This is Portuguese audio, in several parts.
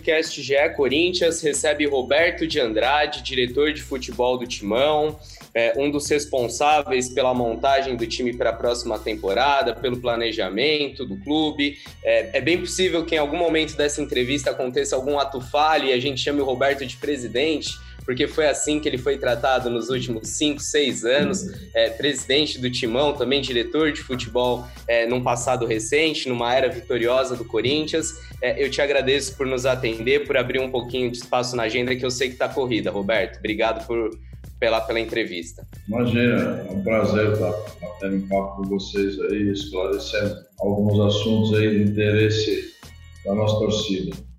podcast GE Corinthians recebe Roberto de Andrade, diretor de futebol do Timão, é, um dos responsáveis pela montagem do time para a próxima temporada, pelo planejamento do clube. É, é, bem possível que em algum momento dessa entrevista aconteça algum ato falho e a gente chame o Roberto de presidente porque foi assim que ele foi tratado nos últimos cinco, seis anos. É, presidente do Timão, também diretor de futebol é, num passado recente, numa era vitoriosa do Corinthians. É, eu te agradeço por nos atender, por abrir um pouquinho de espaço na agenda, que eu sei que está corrida, Roberto. Obrigado por, pela, pela entrevista. Imagina, é um prazer estar tendo um papo com vocês aí, esclarecendo alguns assuntos aí de interesse da nossa torcida.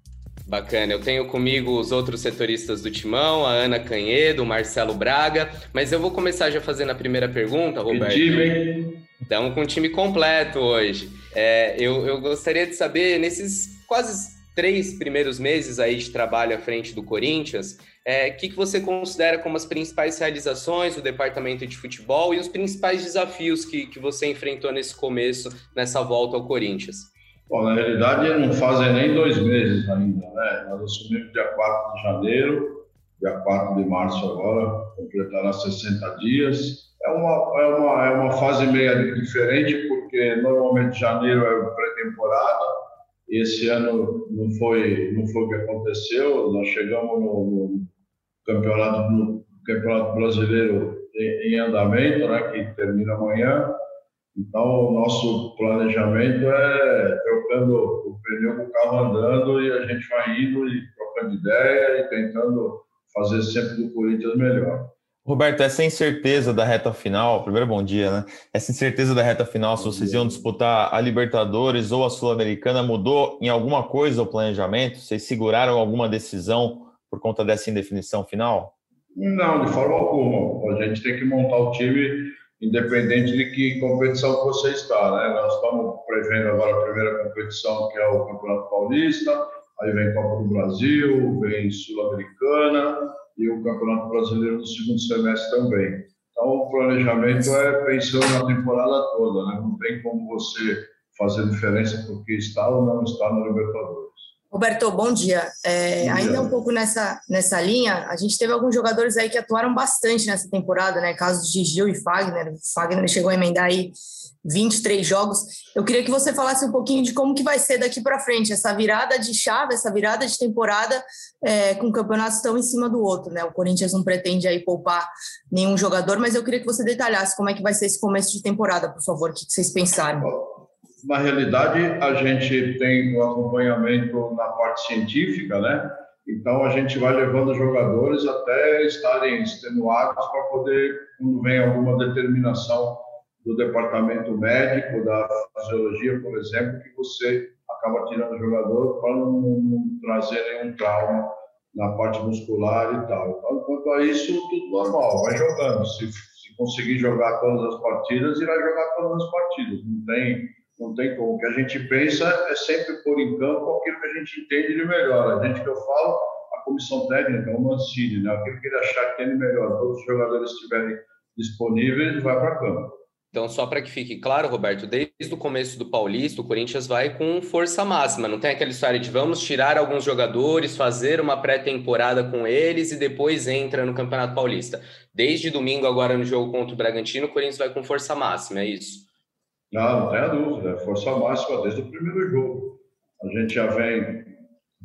Bacana. Eu tenho comigo os outros setoristas do Timão, a Ana Canhedo, o Marcelo Braga, mas eu vou começar já fazendo a primeira pergunta, Roberto. time, Estamos com um time completo hoje. É, eu, eu gostaria de saber, nesses quase três primeiros meses aí de trabalho à frente do Corinthians, o é, que, que você considera como as principais realizações do departamento de futebol e os principais desafios que, que você enfrentou nesse começo, nessa volta ao Corinthians? Bom, na realidade não fazem nem dois meses ainda, né? Nós assumimos dia 4 de janeiro, dia 4 de março agora, completará 60 dias. É uma, é uma, é uma fase meio diferente, porque normalmente janeiro é pré-temporada, esse ano não foi, não foi o que aconteceu. Nós chegamos no, no campeonato, no campeonato brasileiro em, em andamento, né, que termina amanhã, então, o nosso planejamento é trocando o pneu com o carro andando e a gente vai indo e trocando ideia e tentando fazer sempre do Corinthians melhor. Roberto, essa incerteza da reta final, primeiro bom dia, né? Essa incerteza da reta final, se vocês iam disputar a Libertadores ou a Sul-Americana, mudou em alguma coisa o planejamento? Vocês seguraram alguma decisão por conta dessa indefinição final? Não, de forma alguma. A gente tem que montar o time independente de que competição você está. Né? Nós estamos prevendo agora a primeira competição, que é o Campeonato Paulista, aí vem Copa do Brasil, vem Sul-Americana e o Campeonato Brasileiro no segundo semestre também. Então, o planejamento é pensando na temporada toda, né? não tem como você fazer diferença porque está ou não está no Libertadores. Roberto, bom dia. É, bom ainda dia. um pouco nessa, nessa linha, a gente teve alguns jogadores aí que atuaram bastante nessa temporada, né? Casos de Gil e Fagner. O Fagner chegou a emendar aí 23 jogos. Eu queria que você falasse um pouquinho de como que vai ser daqui para frente, essa virada de chave, essa virada de temporada é, com campeonatos tão em cima do outro, né? O Corinthians não pretende aí poupar nenhum jogador, mas eu queria que você detalhasse como é que vai ser esse começo de temporada, por favor. O que vocês pensaram? Na realidade, a gente tem o acompanhamento na parte científica, né? Então, a gente vai levando os jogadores até estarem extenuados para poder, quando vem alguma determinação do departamento médico, da fisiologia, por exemplo, que você acaba tirando o jogador para não, não trazer nenhum trauma na parte muscular e tal. Então, quanto a isso, tudo normal, vai jogando. Se, se conseguir jogar todas as partidas, irá jogar todas as partidas. Não tem não tem como. O que a gente pensa é sempre pôr em campo aquilo que a gente entende de melhor. A gente que eu falo, a comissão técnica, o Mancini, né? aquilo que ele achar que tem de melhor, todos os jogadores estiverem disponíveis, vai para campo. Então, só para que fique claro, Roberto, desde o começo do Paulista, o Corinthians vai com força máxima. Não tem aquela história de vamos tirar alguns jogadores, fazer uma pré-temporada com eles e depois entra no Campeonato Paulista. Desde domingo, agora no jogo contra o Bragantino, o Corinthians vai com força máxima, é isso? Não, não tenha dúvida, é força máxima desde o primeiro jogo. A gente já vem,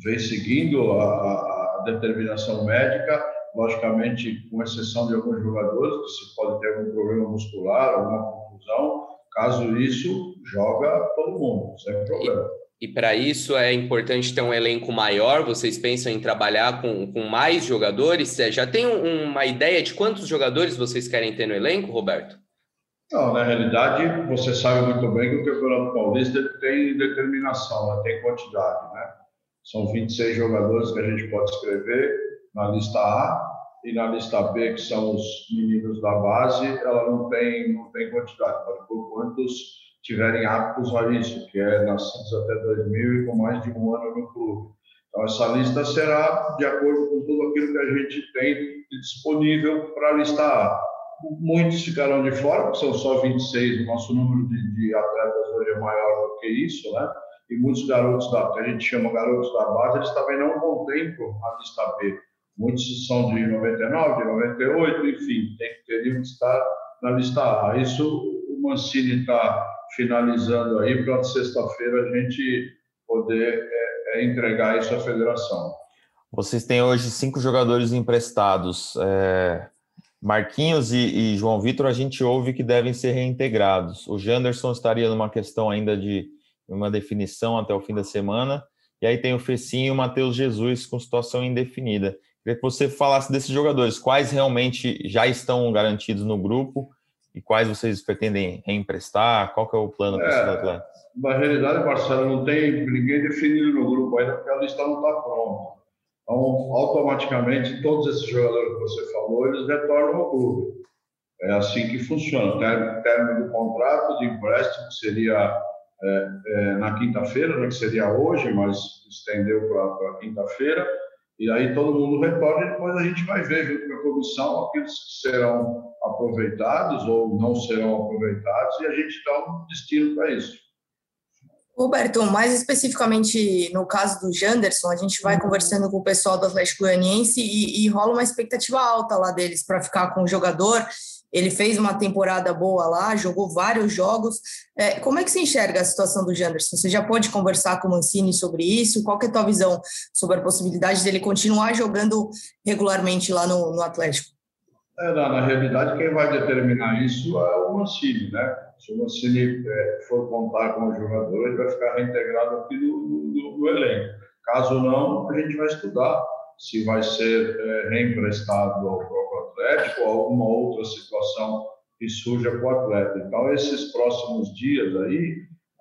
vem seguindo a, a determinação médica, logicamente, com exceção de alguns jogadores que se pode ter algum problema muscular, alguma confusão. Caso isso, joga todo mundo, sem problema. E, e para isso é importante ter um elenco maior. Vocês pensam em trabalhar com, com mais jogadores? Já tem uma ideia de quantos jogadores vocês querem ter no elenco, Roberto? Não, na realidade, você sabe muito bem que o Campeonato Paulista tem determinação, né? tem quantidade. Né? São 26 jogadores que a gente pode escrever na lista A e na lista B, que são os meninos da base, ela não tem, não tem quantidade, pode por quantos tiverem aptos a isso, que é nascidos até 2000 e com mais de um ano no clube. Então, essa lista será de acordo com tudo aquilo que a gente tem disponível para a lista A muitos ficaram de fora, porque são só 26, o nosso número de, de atletas hoje é maior do que isso, né? e muitos garotos da, que a gente chama garotos da base, eles também não contemplam a lista B. Muitos são de 99, de 98, enfim, tem, teriam que estar na lista A. Isso o Mancini está finalizando aí para sexta-feira a gente poder é, é, entregar isso à federação. Vocês têm hoje cinco jogadores emprestados. É, Marquinhos e, e, João Vitor, a gente ouve que devem ser reintegrados. O Janderson estaria numa questão ainda de uma definição até o fim da semana. E aí tem o Fecinho e o Matheus Jesus com situação indefinida. Queria que você falasse desses jogadores, quais realmente já estão garantidos no grupo e quais vocês pretendem reemprestar? Qual que é o plano para é, atleta? Na realidade, Marcelo, não tem ninguém definido no grupo ainda, porque a lista não está pronta. Então, automaticamente, todos esses jogadores que você falou, eles retornam ao clube. É assim que funciona. O do contrato de empréstimo, que seria é, é, na quinta-feira, né, que seria hoje, mas estendeu para quinta-feira, e aí todo mundo retorna e depois a gente vai ver junto com a comissão aqueles que serão aproveitados ou não serão aproveitados e a gente dá um destino para isso. Roberto, mais especificamente no caso do Janderson, a gente vai uhum. conversando com o pessoal do Atlético Goianiense e, e rola uma expectativa alta lá deles para ficar com o jogador. Ele fez uma temporada boa lá, jogou vários jogos. É, como é que você enxerga a situação do Janderson? Você já pode conversar com o Mancini sobre isso? Qual é a tua visão sobre a possibilidade dele continuar jogando regularmente lá no, no Atlético? É, na, na, realidade, quem vai determinar isso é o Mancini, né? Se o Mancini é, for contar com o jogador, ele vai ficar reintegrado aqui no, no, no, elenco. Caso não, a gente vai estudar se vai ser é, reemprestado ao próprio Atlético ou alguma outra situação que surja para o atleta. Então, esses próximos dias aí,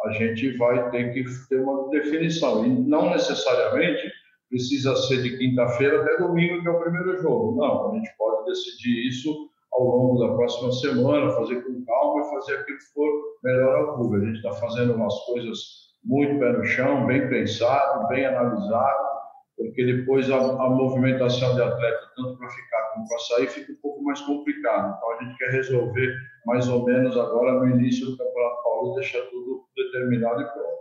a gente vai ter que ter uma definição. E não necessariamente precisa ser de quinta-feira até domingo, que é o primeiro jogo. Não, a gente pode decidir isso ao longo da próxima semana, fazer com calma e fazer aquilo que for melhor ao clube. A gente está fazendo umas coisas muito pé no chão, bem pensado, bem analisado, porque depois a, a movimentação de atleta, tanto para ficar como para sair, fica um pouco mais complicado. Então a gente quer resolver mais ou menos agora no início do Campeonato Paulista, deixar tudo determinado e pronto.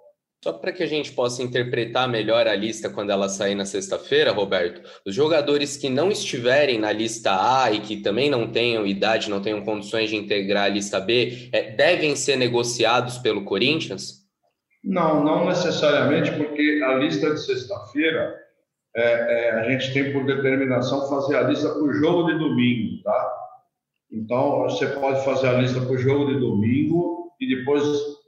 Só para que a gente possa interpretar melhor a lista quando ela sair na sexta-feira, Roberto, os jogadores que não estiverem na lista A e que também não tenham idade, não tenham condições de integrar a lista B, é, devem ser negociados pelo Corinthians? Não, não necessariamente, porque a lista de sexta-feira é, é, a gente tem por determinação fazer a lista para o jogo de domingo, tá? Então você pode fazer a lista para o jogo de domingo e depois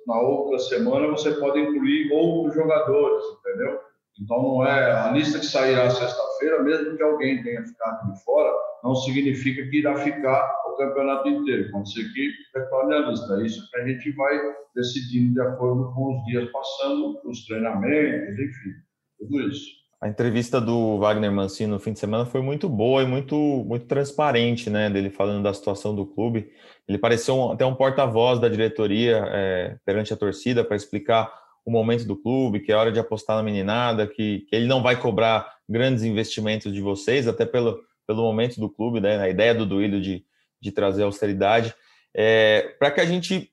na outra semana você pode incluir outros jogadores, entendeu? Então não é a lista que sairá sexta-feira, mesmo que alguém tenha ficado de fora, não significa que irá ficar o campeonato inteiro. Pode ser que retorne a lista. É isso que a gente vai decidindo de acordo com os dias passando, os treinamentos, enfim, tudo isso. A entrevista do Wagner Mancini no fim de semana foi muito boa e muito, muito transparente, né? Dele falando da situação do clube. Ele pareceu um, até um porta-voz da diretoria é, perante a torcida para explicar o momento do clube, que é hora de apostar na meninada, que, que ele não vai cobrar grandes investimentos de vocês, até pelo, pelo momento do clube, né? A ideia do Duílio de, de trazer austeridade. É, para que a gente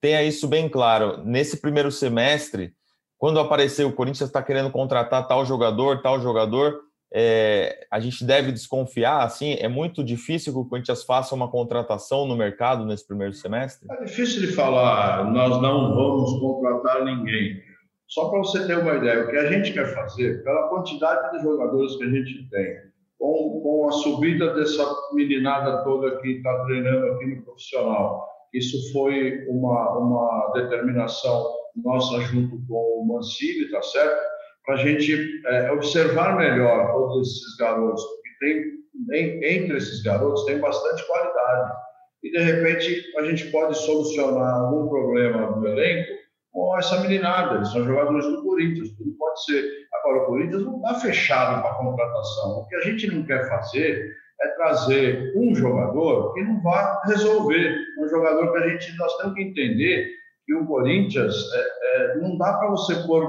tenha isso bem claro, nesse primeiro semestre quando aparecer o Corinthians está querendo contratar tal jogador, tal jogador, é, a gente deve desconfiar, assim, é muito difícil que o Corinthians faça uma contratação no mercado nesse primeiro semestre? É difícil de falar, nós não vamos contratar ninguém. Só para você ter uma ideia, o que a gente quer fazer, pela quantidade de jogadores que a gente tem, com, com a subida dessa meninada toda que está treinando aqui no profissional, isso foi uma, uma determinação nossa junto com o Mancini, tá certo? Para a gente é, observar melhor todos esses garotos, porque tem, entre esses garotos tem bastante qualidade. E, de repente, a gente pode solucionar algum problema do elenco com essa meninada. Eles são jogadores do Corinthians, tudo pode ser. Agora, o Corinthians não está fechado para contratação. O que a gente não quer fazer é trazer um jogador que não vá resolver. Um jogador que a gente, nós temos que entender que o Corinthians é, é, não dá para você pôr,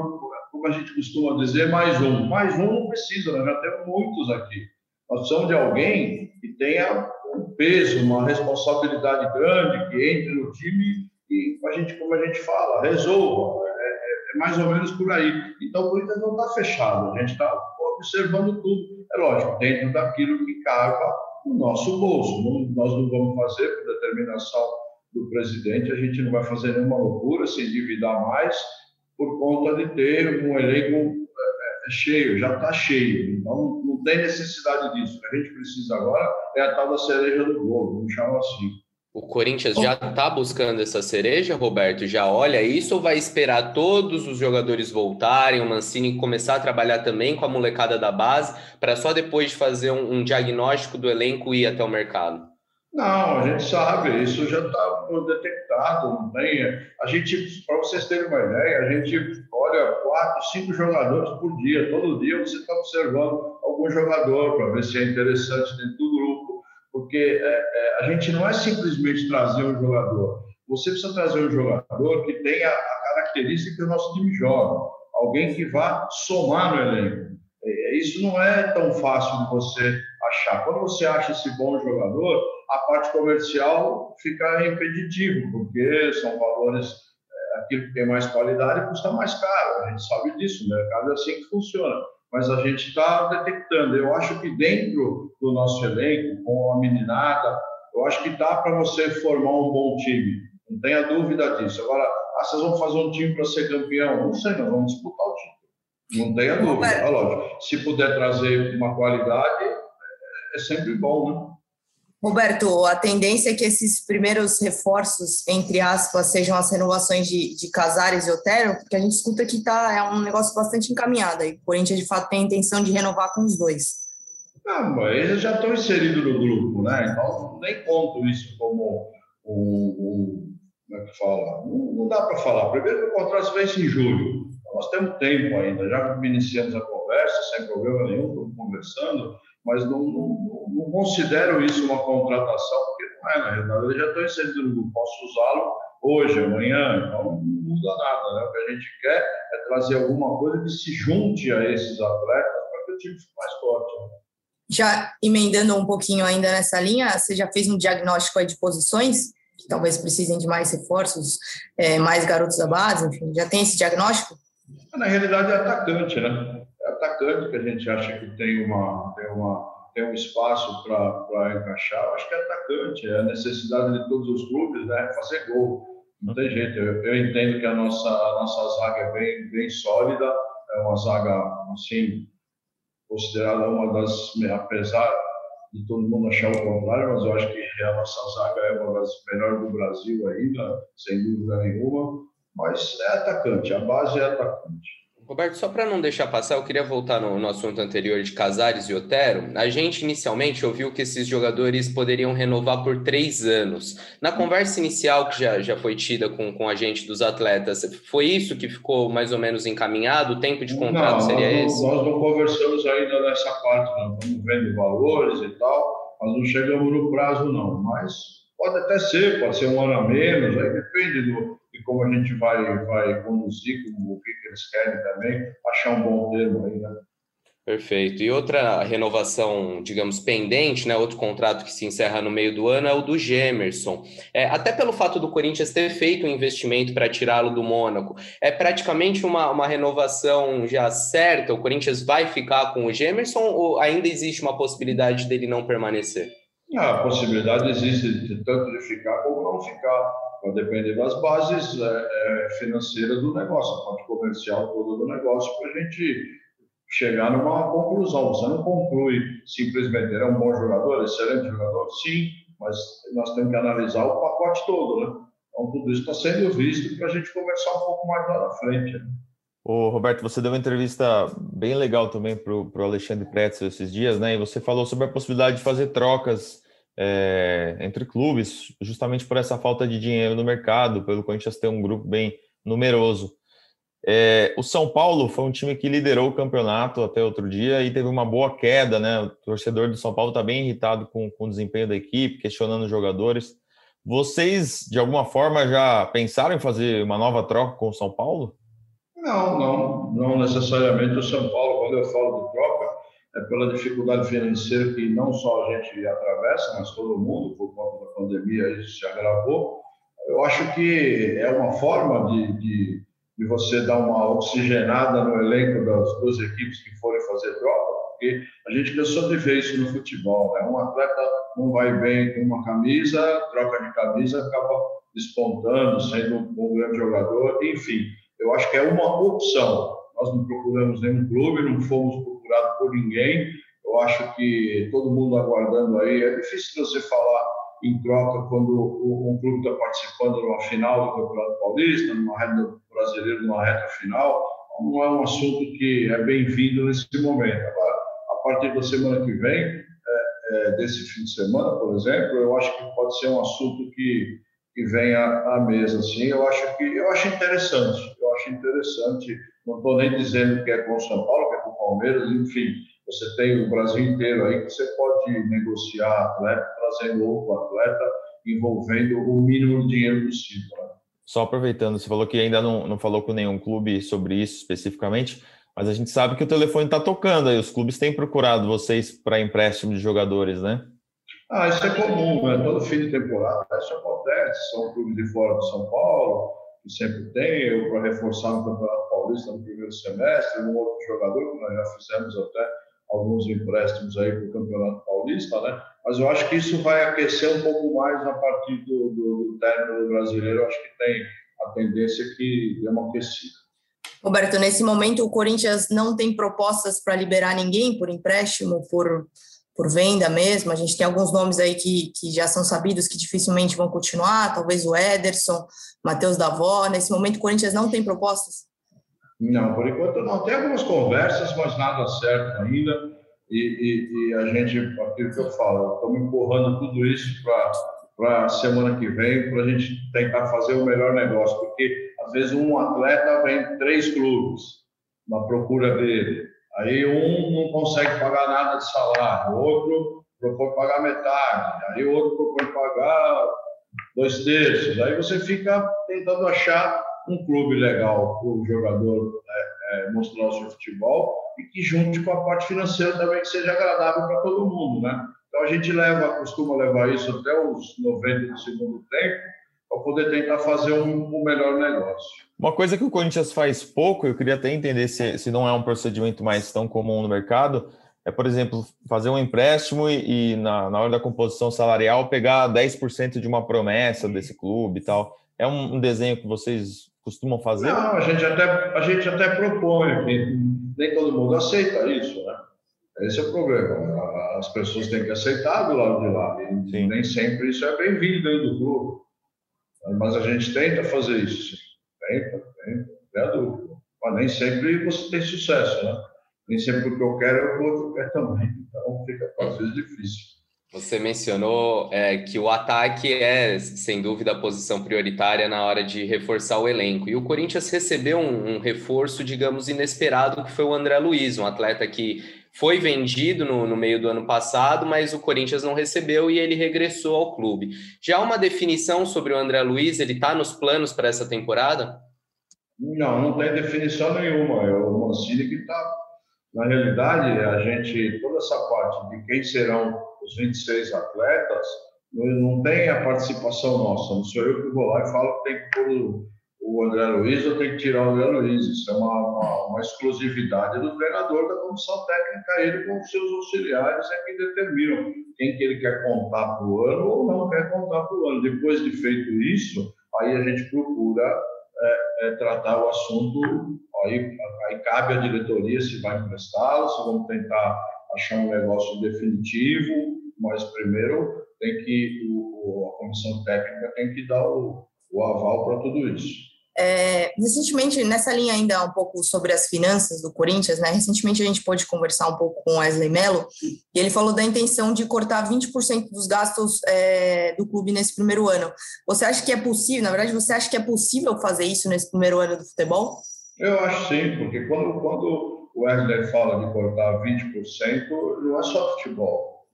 como a gente costuma dizer, mais um. Mais um não precisa, nós já temos muitos aqui. Nós precisamos de alguém que tenha um peso, uma responsabilidade grande, que entre no time e a gente, como a gente fala, resolva. É, é, é é mais ou menos por aí. Então, o Corinthians não está fechado, a gente está observando tudo, é lógico, dentro daquilo que cabe no nosso bolso. Nós não vamos fazer, por determinação do presidente, a gente não vai fazer nenhuma loucura, se endividar mais, por conta de ter um elenco é, é cheio, já está cheio. Então, não tem necessidade disso. O que a gente precisa agora é a tal da cereja do bolo, vamos chamar assim. O Corinthians já está buscando essa cereja, Roberto? Já olha isso ou vai esperar todos os jogadores voltarem, o Mancini começar a trabalhar também com a molecada da base, para só depois de fazer um, um, diagnóstico do elenco ir até o mercado? Não, a gente sabe, isso já está detectado, não tem. A gente, para vocês terem uma ideia, a gente olha quatro, cinco jogadores por dia, todo dia você está observando algum jogador para ver se é interessante dentro do grupo porque é, é, a gente não é simplesmente trazer um jogador. Você precisa trazer um jogador que tenha a característica que o nosso time joga, alguém que vá somar no elenco. Isso não é tão fácil de você achar. Quando você acha esse bom jogador, a parte comercial fica impeditivo, porque são valores, é, aquilo que tem mais qualidade custa mais caro. A gente sabe disso, o mercado é assim que funciona mas a gente está detectando. Eu acho que dentro do nosso elenco, com a meninada, eu acho que dá para você formar um bom time. Não tenha dúvida disso. Agora, ah, vocês vão fazer um time para ser campeão? Não sei, nós vamos disputar o título. Não tenha dúvida. É lógico. Se puder trazer uma qualidade, é sempre bom, né? Roberto, a tendência é que esses primeiros reforços, entre aspas, sejam as renovações de, de Casares e Otero, porque a gente escuta que tá, é um negócio bastante encaminhado. E o Corinthians, de fato, tem a intenção de renovar com os dois. Não, mas eles já estão inseridos no grupo, né? Então, nem conto isso como um, um como é que fala? Não, não dá para falar. Primeiro o contrato vence em julho. Nós temos tempo ainda. Já iniciamos a conversa, sem problema nenhum, estamos conversando mas não, não, não, considero isso uma contratação, porque não é, na realidade, eu já estou inserido no posso usá-lo hoje, amanhã, então não muda nada, né? O que a gente quer é trazer alguma coisa que se junte a esses atletas para que o time fique mais forte. Né? Já emendando um pouquinho ainda nessa linha, você já fez um diagnóstico de posições que talvez precisem de mais reforços, é, mais garotos da base, enfim, já tem esse diagnóstico? Na realidade é atacante, né? atacante que a gente acha que tem, uma, tem, uma, tem um espaço para encaixar. Eu acho que é atacante, é a necessidade de todos os clubes, né? Fazer gol. Não tem jeito. Eu, eu entendo que a nossa, a nossa zaga é bem, bem sólida, é uma zaga, assim, considerada uma das, apesar de todo mundo achar o contrário, mas eu acho que a nossa zaga é uma das melhores do Brasil ainda, sem dúvida nenhuma. Mas é atacante, a base é atacante. Roberto, só para não deixar passar, eu queria voltar no, no, assunto anterior de Casares e Otero. A gente inicialmente ouviu que esses jogadores poderiam renovar por três anos. Na conversa inicial que já, já foi tida com, com a gente dos atletas, foi isso que ficou mais ou menos encaminhado? O tempo de contrato não, seria esse? Nós não conversamos ainda nessa parte, não. Estamos vendo valores e tal, mas não chegamos no prazo, não. Mas pode até ser, pode ser um ano a menos, aí depende do e como a gente vai, vai conduzir, como o que eles querem também, achar um bom termo aí, né? Perfeito. E outra renovação, digamos, pendente, né? Outro contrato que se encerra no meio do ano é o do Gemerson. É, até pelo fato do Corinthians ter feito um investimento para tirá-lo do Mônaco, é praticamente uma, uma renovação já certa? O Corinthians vai ficar com o Gemerson ou ainda existe uma possibilidade dele não permanecer? Ah, a possibilidade existe de tanto de ficar como não ficar vai depender das bases é, é, financeiras do negócio, a parte comercial toda do negócio, para a gente chegar numa conclusão. Você não conclui simplesmente, ele é um bom jogador, excelente jogador? Sim, mas nós temos que analisar o pacote todo, né? Então, tudo isso está sendo visto para a gente conversar um pouco mais lá na frente. Né? Ô, Roberto, você deu uma entrevista bem legal também para o Alexandre Pretzel esses dias, né? E você falou sobre a possibilidade de fazer trocas é, entre clubes, justamente por essa falta de dinheiro no mercado, pelo Corinthians ter um grupo bem numeroso. É, o São Paulo foi um time que liderou o campeonato até outro dia e teve uma boa queda, né? O torcedor do São Paulo está bem irritado com, com o desempenho da equipe, questionando os jogadores. Vocês, de alguma forma, já pensaram em fazer uma nova troca com o São Paulo? Não, não, não necessariamente o São Paulo. Quando eu falo de troca, é pela dificuldade financeira que não só a gente atravessa, mas todo mundo, por conta da pandemia, isso se agravou. Eu acho que é uma forma de, de, de você dar uma oxigenada no elenco das duas equipes que forem fazer troca, porque a gente cansou de ver isso no futebol, né? Um atleta não vai bem com uma camisa, troca de camisa, acaba despontando, sendo um grande jogador, enfim. Eu acho que é uma opção. Nós não procuramos nenhum clube, não fomos procurados por ninguém. Eu acho que todo mundo aguardando aí. É difícil você falar em troca quando um clube está participando de uma final do Campeonato Paulista, numa reta brasileira, numa reta final. Não é um assunto que é bem-vindo nesse momento. Agora, a partir da semana que vem, é, é, desse fim de semana, por exemplo, eu acho que pode ser um assunto que que venha à mesa assim eu acho que eu acho interessante eu acho interessante não estou nem dizendo que é com o São Paulo Palmeiras enfim você tem o Brasil inteiro aí que você pode negociar atleta, trazendo outro atleta, envolvendo o mínimo de dinheiro possível. Né? Só aproveitando, você falou que ainda não, não falou com nenhum clube sobre isso especificamente, mas a gente sabe que o telefone está tocando aí, os clubes têm procurado vocês para empréstimo de jogadores, né? Ah, isso é comum, né? Todo fim de temporada isso acontece. São clubes de fora de São Paulo, que sempre tem, eu para reforçar no Campeonato Paulista no primeiro semestre, um outro jogador, que nós já fizemos até alguns empréstimos aí para o Campeonato Paulista, né? Mas eu acho que isso vai aquecer um pouco mais a partir do, do, do término brasileiro. Eu acho que tem a tendência que dê uma aquecida. Roberto, nesse momento o Corinthians não tem propostas para liberar ninguém por empréstimo, por, por venda mesmo. A gente tem alguns nomes aí que, que já são sabidos que dificilmente vão continuar, talvez o Ederson, Matheus Davó. Nesse momento o Corinthians não tem propostas? Não, por enquanto não. Tem algumas conversas, mas nada certo ainda. E, e, e a gente, aquilo que eu falo, estamos empurrando tudo isso para a semana que vem, para a gente tentar fazer o melhor negócio. Porque, às vezes, um atleta vem três clubes na procura dele. Aí um não consegue pagar nada de salário, outro propõe pagar metade, aí outro propõe pagar dois terços. Aí você fica tentando achar um clube legal para o jogador é, é, mostrar o seu futebol e que junte com a parte financeira também que seja agradável para todo mundo, né? Então a gente leva, costuma levar isso até os 90 do segundo tempo para poder tentar fazer um, um, melhor negócio. Uma coisa que o Corinthians faz pouco, eu queria até entender se, se não é um procedimento mais tão comum no mercado, é, por exemplo, fazer um empréstimo e, e na, na hora da composição salarial pegar 10% de uma promessa desse clube e tal. É um, um desenho que vocês costumam fazer? Não, a gente até, a gente até propõe, nem todo mundo aceita isso, né? Esse é o problema. As pessoas têm que aceitar do lado de lá. E sim. nem sempre isso é bem-vindo dentro do clube. Mas a gente tenta fazer isso. Sim. Tenta, tenta, é dúvida. Mas nem sempre você tem sucesso, né? Nem sempre o que eu quero é o que o outro quer também. Então fica às vezes difícil. Você mencionou é, que o ataque é, sem dúvida, a posição prioritária na hora de reforçar o elenco. E o Corinthians recebeu um, um reforço, digamos, inesperado, que foi o André Luiz, um atleta que foi vendido no, no, meio do ano passado, mas o Corinthians não recebeu e ele regressou ao clube. Já uma definição sobre o André Luiz? Ele está nos planos para essa temporada? Não, não tem definição nenhuma. É o Mancini que está. Na realidade, a gente, toda essa parte de quem serão os 26 atletas, não tem a participação nossa. Não sou eu que vou lá e falo que tem que pôr o André Luiz ou tem que tirar o André Luiz. Isso é uma, uma, uma exclusividade do treinador da comissão técnica. Ele com os seus auxiliares é que determinam quem que ele quer contar para o ano ou não quer contar para o ano. Depois de feito isso, aí a gente procura é, é, tratar o assunto. Aí, aí cabe à diretoria se vai emprestá-lo, se vamos tentar achar um negócio definitivo, mas primeiro tem que o, a comissão técnica tem que dar o, o aval para tudo isso. É, recentemente, nessa linha ainda um pouco sobre as finanças do Corinthians, né? Recentemente a gente pôde conversar um pouco com o Wesley Mello e ele falou da intenção de cortar 20% dos gastos é, do clube nesse primeiro ano. Você acha que é possível? Na verdade, você acha que é possível fazer isso nesse primeiro ano do futebol? Eu acho sim, porque quando, quando o Wesley fala de cortar 20%, não é só futebol.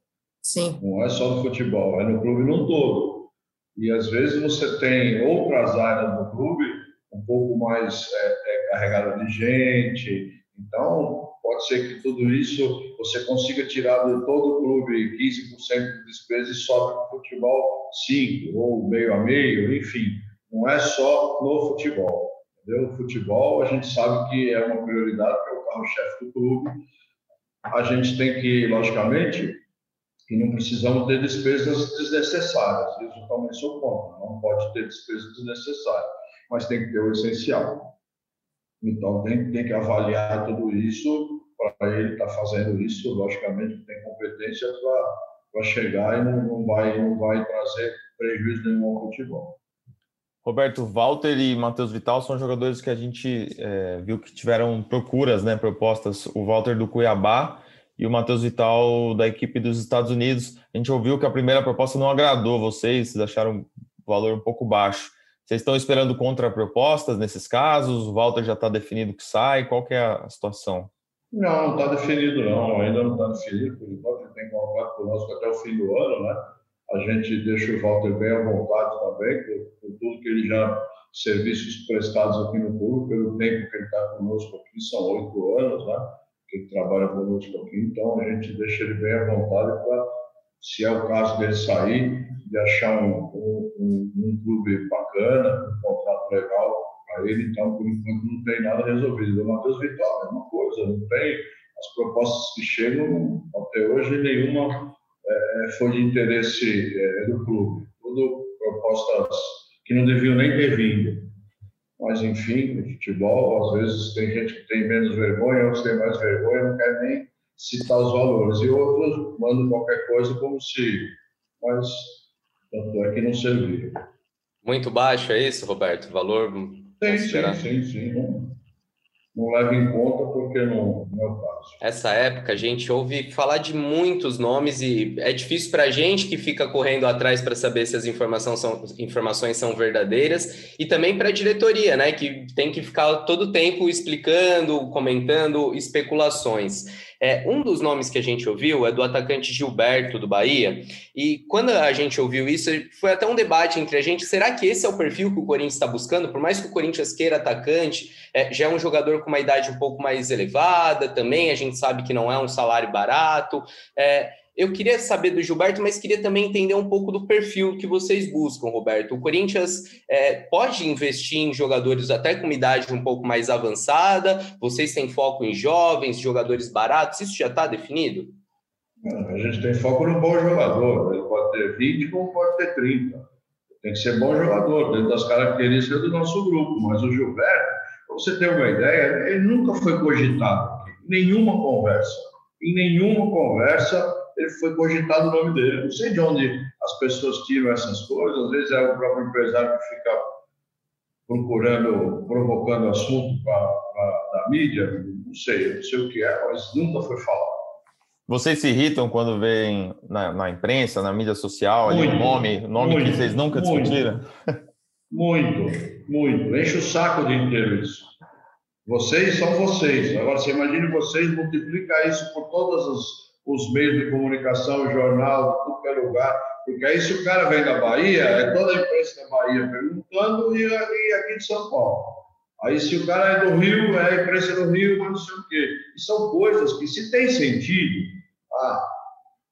Sim. Não é só do futebol, é no clube no todo. E às vezes você tem outras áreas do clube um pouco mais é, é, carregada de gente. Então, pode ser que tudo isso você consiga tirar de todo o clube 15% de despesa e sobe para o futebol 5% ou meio a meio, enfim. Não é só no futebol. Entendeu? O futebol, a gente sabe que é uma prioridade, que é o carro-chefe do clube. A gente tem que, logicamente, que não precisamos ter despesas desnecessárias. Isso também sou contra. Não pode ter despesas desnecessárias, mas tem que ter o essencial. Então, tem, tem que avaliar tudo isso para ele estar tá fazendo isso. Logicamente, tem competência para chegar e não, não, vai, não vai trazer prejuízo nenhum ao futebol. Roberto, Walter e Matheus Vital são jogadores que a gente é, viu que tiveram procuras, né, propostas. O Walter do Cuiabá e o Matheus Vital da equipe dos Estados Unidos. A gente ouviu que a primeira proposta não agradou vocês, vocês acharam o valor um pouco baixo. Vocês estão esperando contrapropostas nesses casos? O Walter já está definido que sai? Qual que é a situação? Não, não está definido não, ainda não está definido. Por enquanto ele tem contrato conosco até o fim do ano, né? A gente deixa o Walter bem à vontade também, por, por tudo que ele já serviços prestados aqui no clube, pelo tempo que ele está conosco aqui, são oito anos, né? Que ele trabalha conosco aqui, então a gente deixa ele bem à vontade para, se é o caso dele sair, de achar um, um, um, um clube bacana, um contrato legal para ele, então por enquanto não tem nada resolvido. O Matheus Vital, a mesma coisa, não tem as propostas que chegam, até hoje nenhuma é, foi de interesse é, do clube. Tudo propostas que não deviam nem ter vindo. Mas, enfim, no futebol, às vezes tem gente que tem menos vergonha, outros têm mais vergonha, não quer nem citar os valores. E outros mandam qualquer coisa como se. Mas, tanto é que não serviu. Muito baixo, é isso, Roberto? Valor? Sim, sim, sim, sim não leva em conta porque não, não é o caso. Essa época a gente ouve falar de muitos nomes e é difícil para a gente que fica correndo atrás para saber se as informações são, informações são verdadeiras e também para a diretoria, né, que tem que ficar todo tempo explicando, comentando especulações. É, um dos nomes que a gente ouviu é do atacante Gilberto, do Bahia, e quando a gente ouviu isso, foi até um debate entre a gente: será que esse é o perfil que o Corinthians está buscando? Por mais que o Corinthians queira atacante, é, já é um jogador com uma idade um pouco mais elevada, também a gente sabe que não é um salário barato. É, eu queria saber do Gilberto, mas queria também entender um pouco do perfil que vocês buscam, Roberto. O Corinthians é, pode investir em jogadores até com idade um pouco mais avançada? Vocês têm foco em jovens, jogadores baratos? Isso já está definido? A gente tem foco no bom jogador. Ele pode ter 20 como pode ter 30. Tem que ser bom jogador, dentro das características do nosso grupo. Mas o Gilberto, para você ter uma ideia, ele nunca foi cogitado. Nenhuma conversa. Em nenhuma conversa ele foi cogitado o nome dele. Não sei de onde as pessoas tiram essas coisas, às vezes é o próprio empresário que fica procurando, provocando assunto para a mídia, não sei, não sei o que é, mas nunca foi falado. Vocês se irritam quando veem na, na imprensa, na mídia social, ali, o nome, nome muito, que vocês nunca muito, discutiram? Muito, muito. Enche o saco de inteiro isso. Vocês são vocês. Agora, você imagine vocês multiplicar isso por todas as os meios de comunicação, jornal, tudo que é lugar. Porque aí, se o cara vem da Bahia, é toda a imprensa da Bahia perguntando e, e aqui de São Paulo. Aí, se o cara é do Rio, é a imprensa do Rio, mas não sei o quê. E são coisas que, se tem sentido, ah,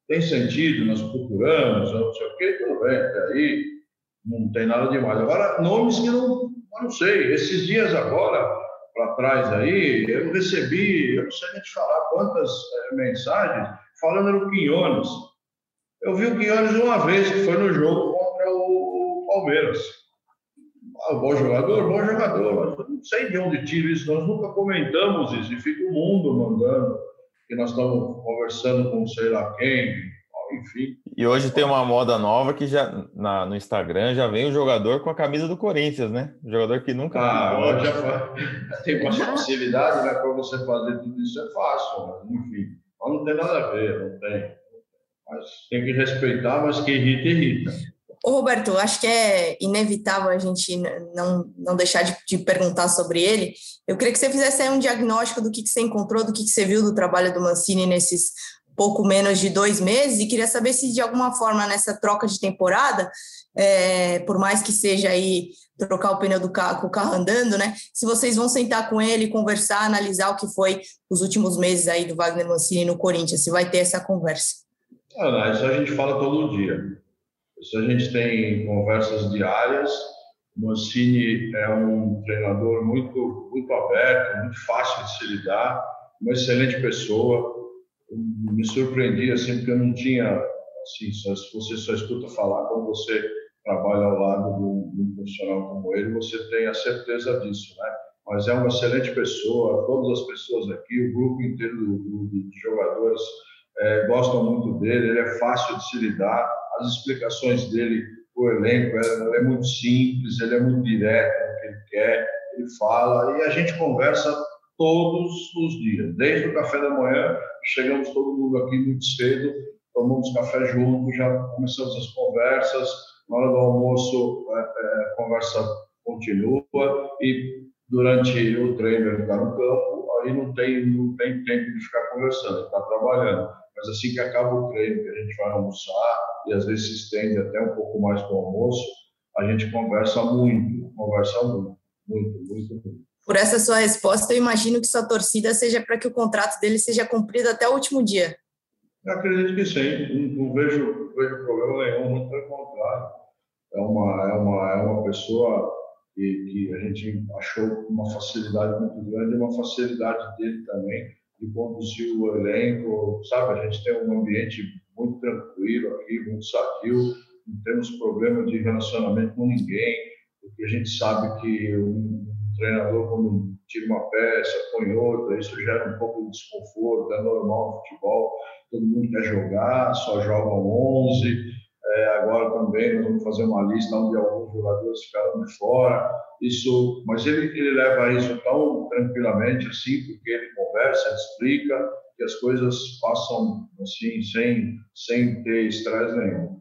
tem sentido, nós procuramos, não sei o quê, tudo bem, até aí não tem nada demais. Agora, nomes que não, eu não sei. Esses dias agora, para trás aí, eu recebi, eu não sei nem te falar quantas é, mensagens falando no Quinones. Eu vi o Quinones uma vez, que foi no jogo contra o Palmeiras. Ah, bom jogador, bom jogador. não sei de onde tira isso, nós nunca comentamos isso, e fica o mundo mandando que nós estamos conversando com sei lá quem, enfim. E hoje tem uma moda nova que já na, no Instagram já vem o jogador com a camisa do Corinthians, né? O jogador que nunca. Ah, hoje já tem mais facilidade, né? Para você fazer tudo isso é fácil, mas, enfim. Mas não tem nada a ver, não tem. Mas tem que respeitar, mas que irrita, irrita. Ô Roberto, acho que é inevitável a gente não, não deixar de, de, perguntar sobre ele. Eu queria que você fizesse aí um diagnóstico do que, que você encontrou, do que, que você viu do trabalho do Mancini nesses pouco menos de dois meses, e queria saber se de alguma forma nessa troca de temporada, é, por mais que seja aí trocar o pneu do carro, com o carro andando, né? Se vocês vão sentar com ele, conversar, analisar o que foi os últimos meses aí do Wagner Mancini no Corinthians, se vai ter essa conversa. Ah, isso a gente fala todo dia. Isso a gente tem conversas diárias, Mancini é um treinador muito, muito aberto, muito fácil de se lidar, uma excelente pessoa. Me surpreendi, assim, porque eu não tinha, assim, só, você só escuta falar quando você trabalha ao lado de um, de um profissional como ele, você tem a certeza disso, né? Mas é uma excelente pessoa, todas as pessoas aqui, o grupo inteiro do, do, de jogadores é, gostam muito dele, ele é fácil de se lidar, as explicações dele o elenco, é, é muito simples, ele é muito direto no que ele quer, ele fala, e a gente conversa todos os dias, desde o café da manhã, chegamos todo mundo aqui muito cedo, tomamos café junto, já começamos as conversas, na hora do almoço é, é, a conversa continua e durante o treino está no campo, aí não tem, não tem tempo de ficar conversando, está trabalhando. Mas assim que acaba o treino, que a gente vai almoçar, e às vezes se estende até um pouco mais para o almoço, a gente conversa muito, conversa muito, muito, muito, muito. Por essa sua resposta, eu imagino que sua torcida seja para que o contrato dele seja cumprido até o último dia. Eu acredito que sim, não, não vejo, vejo problema nenhum, muito pelo contrário. É uma, é uma, é uma pessoa que, que a gente achou uma facilidade muito grande, uma facilidade dele também de conduzir o elenco, sabe? A gente tem um ambiente muito tranquilo aqui, muito sadio, não temos problema de relacionamento com ninguém, porque a gente sabe que um treinador, quando tira uma peça, põe outra, isso gera um pouco de desconforto, é normal no futebol, todo mundo quer jogar, só jogam 11, é, agora também nós vamos fazer uma lista onde alguns jogadores ficaram de fora, isso, mas ele, ele leva isso tão tranquilamente assim, porque ele conversa, ele explica, que as coisas passam assim, sem, sem ter estresse nenhum.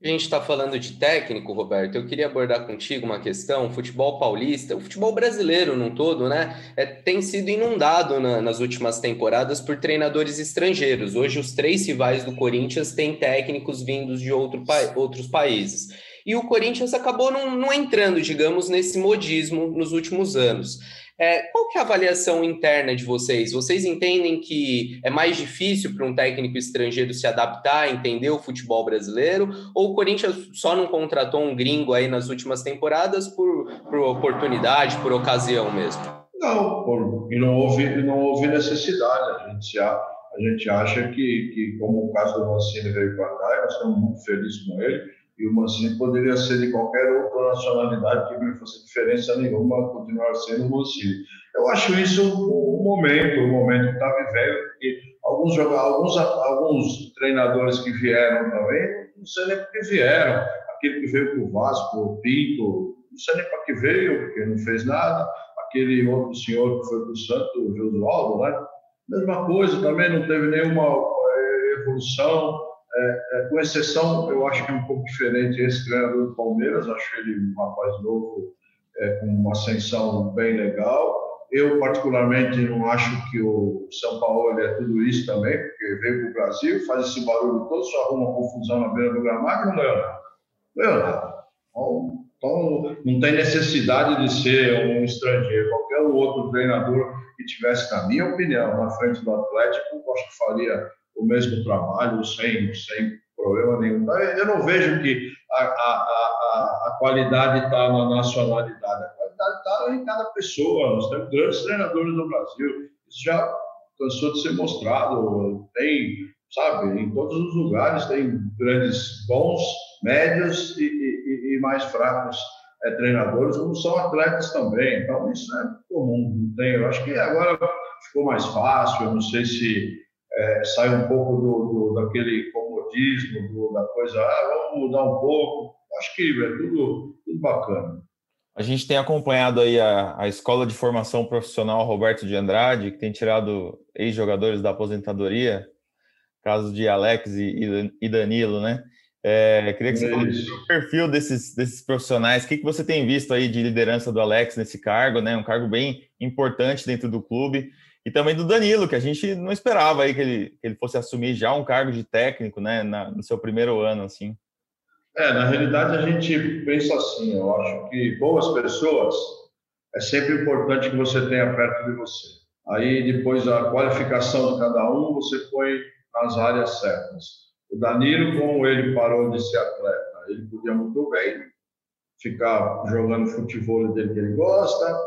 A gente está falando de técnico, Roberto. Eu queria abordar contigo uma questão. O futebol paulista, o futebol brasileiro num todo, né? É, tem sido inundado na, nas últimas temporadas por treinadores estrangeiros. Hoje, os três rivais do Corinthians têm técnicos vindos de outro, outros países. E o Corinthians acabou não, não entrando, digamos, nesse modismo nos últimos anos. É, qual que é a avaliação interna de vocês? Vocês entendem que é mais difícil para um técnico estrangeiro se adaptar, entender o futebol brasileiro? Ou o Corinthians só não contratou um gringo aí nas últimas temporadas por, por oportunidade, por ocasião mesmo? Não, por, e não houve, não houve necessidade. A gente, a, a gente acha que, que, como o caso do Mancini veio para cá, nós estamos muito felizes com ele, e o Mancini poderia ser de qualquer outra nacionalidade que não fosse diferença nenhuma continuar sendo o Mancini. Eu acho isso o, momento, o momento que está vivendo, porque alguns, alguns, alguns treinadores que vieram também, não sei nem porque vieram, aquele que veio para o Vasco, o Pinto, não sei nem para que veio, porque não fez nada, aquele outro senhor que foi para o Santo, o Josualdo, né? Mesma coisa, também não teve nenhuma eh, evolução, é, é, com exceção, eu acho que é um pouco diferente esse treinador do Palmeiras, acho ele um rapaz novo, é, com uma ascensão bem legal. Eu, particularmente, não acho que o São Paulo é tudo isso também, porque veio para o Brasil, faz esse barulho todo, só arruma confusão na beira do gramado não nada. Não. Então, então, não tem necessidade de ser um estrangeiro. Qualquer outro treinador que tivesse, na minha opinião, na frente do Atlético, eu acho que faria o mesmo trabalho sem, sem problema nenhum. Então, eu não vejo que a, a, a, a qualidade está na nacionalidade, a qualidade está em cada pessoa. Nós temos grandes treinadores no Brasil, isso já cansou de ser mostrado. Tem, sabe, em todos os lugares tem grandes bons, médios e, e, e mais fracos é, treinadores, como são atletas também. Então, isso é comum. Tem, eu acho que agora ficou mais fácil, eu não sei se é, sai um pouco do, do, daquele comodismo, do, da coisa, ah, vamos mudar um pouco. Acho que é tudo, tudo bacana. A gente tem acompanhado aí a, a Escola de Formação Profissional Roberto de Andrade, que tem tirado ex-jogadores da aposentadoria, caso de Alex e, e Danilo, né? É, queria que você falasse o perfil desses, desses profissionais. O que, que você tem visto aí de liderança do Alex nesse cargo, né? Um cargo bem importante dentro do clube e também do Danilo, que a gente não esperava aí que ele, que ele fosse assumir já um cargo de técnico, né, na, no seu primeiro ano, assim. É, na realidade a gente pensa assim, eu acho que boas pessoas é sempre importante que você tenha perto de você. Aí depois a qualificação de cada um você põe nas áreas certas. O Danilo, como ele parou de ser atleta, ele podia muito bem ficar jogando futebol dele que ele gosta,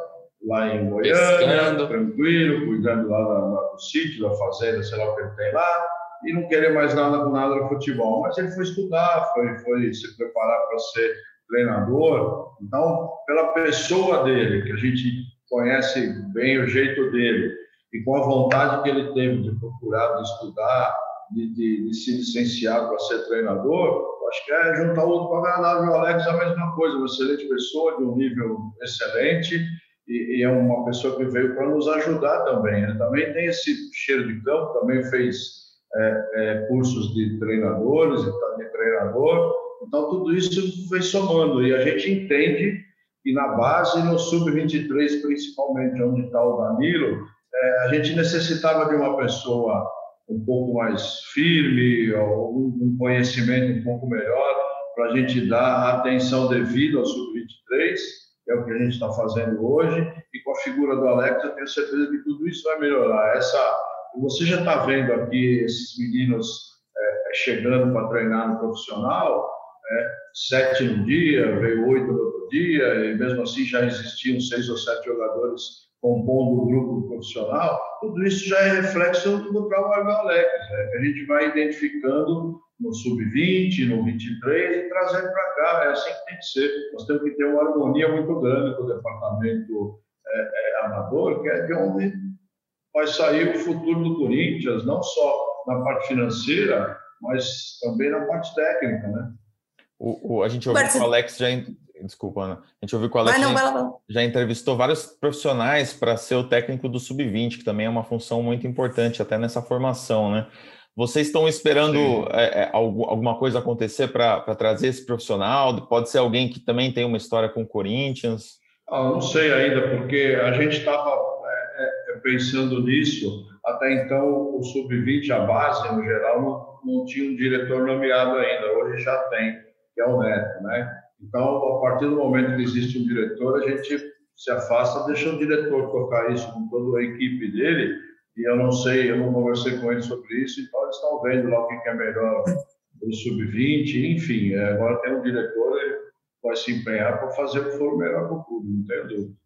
lá em Goiânia, Pescando. tranquilo, cuidando lá, lá, do sítio, da fazenda, sei lá o que ele tem lá, e não querer mais nada com nada no futebol. Mas ele foi estudar, foi, foi se preparar para ser treinador. Então, pela pessoa dele, que a gente conhece bem o jeito dele, e com a vontade que ele teve de procurar, de estudar, de, de, de se licenciar para ser treinador, acho que é juntar o outro com a agradável. O Alex é a mesma coisa, uma excelente pessoa, de um nível excelente, e, e é uma pessoa que veio para nos ajudar também. Né? Também tem esse cheiro de campo, também fez é, é, cursos de treinadores, de treinador. Então, tudo isso foi somando. E a gente entende que na base, no sub-23, principalmente, onde está o Danilo, é, a gente necessitava de uma pessoa um pouco mais firme, um conhecimento um pouco melhor, para a gente dar a atenção devida ao sub-23 é o que a gente está fazendo hoje, e com a figura do Alex, eu tenho certeza que tudo isso vai melhorar. Essa, você já está vendo aqui esses meninos é, é chegando para treinar no profissional, é, sete no dia, veio oito no outro dia, e mesmo assim já existiam seis ou sete jogadores compondo o grupo profissional. Tudo isso já é reflexo do trabalho do Alex, é, a gente vai identificando no sub-20, no 23 e trazendo para cá. É assim que tem que ser. Nós temos que ter uma harmonia muito grande com o departamento é, é, amador, que é de onde vai sair o futuro do Corinthians, não só na parte financeira, mas também na parte técnica, né? O, o a gente ouviu que o Alex já. Desculpa, Ana. A gente ouviu que o Alex não, já, já entrevistou vários profissionais para ser o técnico do sub-20, que também é uma função muito importante, até nessa formação, né? Vocês estão esperando é, é, alguma coisa acontecer para trazer esse profissional? Pode ser alguém que também tem uma história com o Corinthians? Ah, não sei ainda, porque a gente estava é, é, pensando nisso. Até então, o sub-20, a base no geral, não, não tinha um diretor nomeado ainda. Hoje já tem, que é o Neto, né? Então, a partir do momento que existe um diretor, a gente se afasta, deixa o diretor tocar isso com toda a equipe dele e eu não sei, eu não conversei com eles sobre isso, então eles estão vendo lá o que é melhor o sub-20, enfim, é, agora tem um diretor, ele vai se empenhar para fazer o que for melhor para o clube, não tenho dúvida.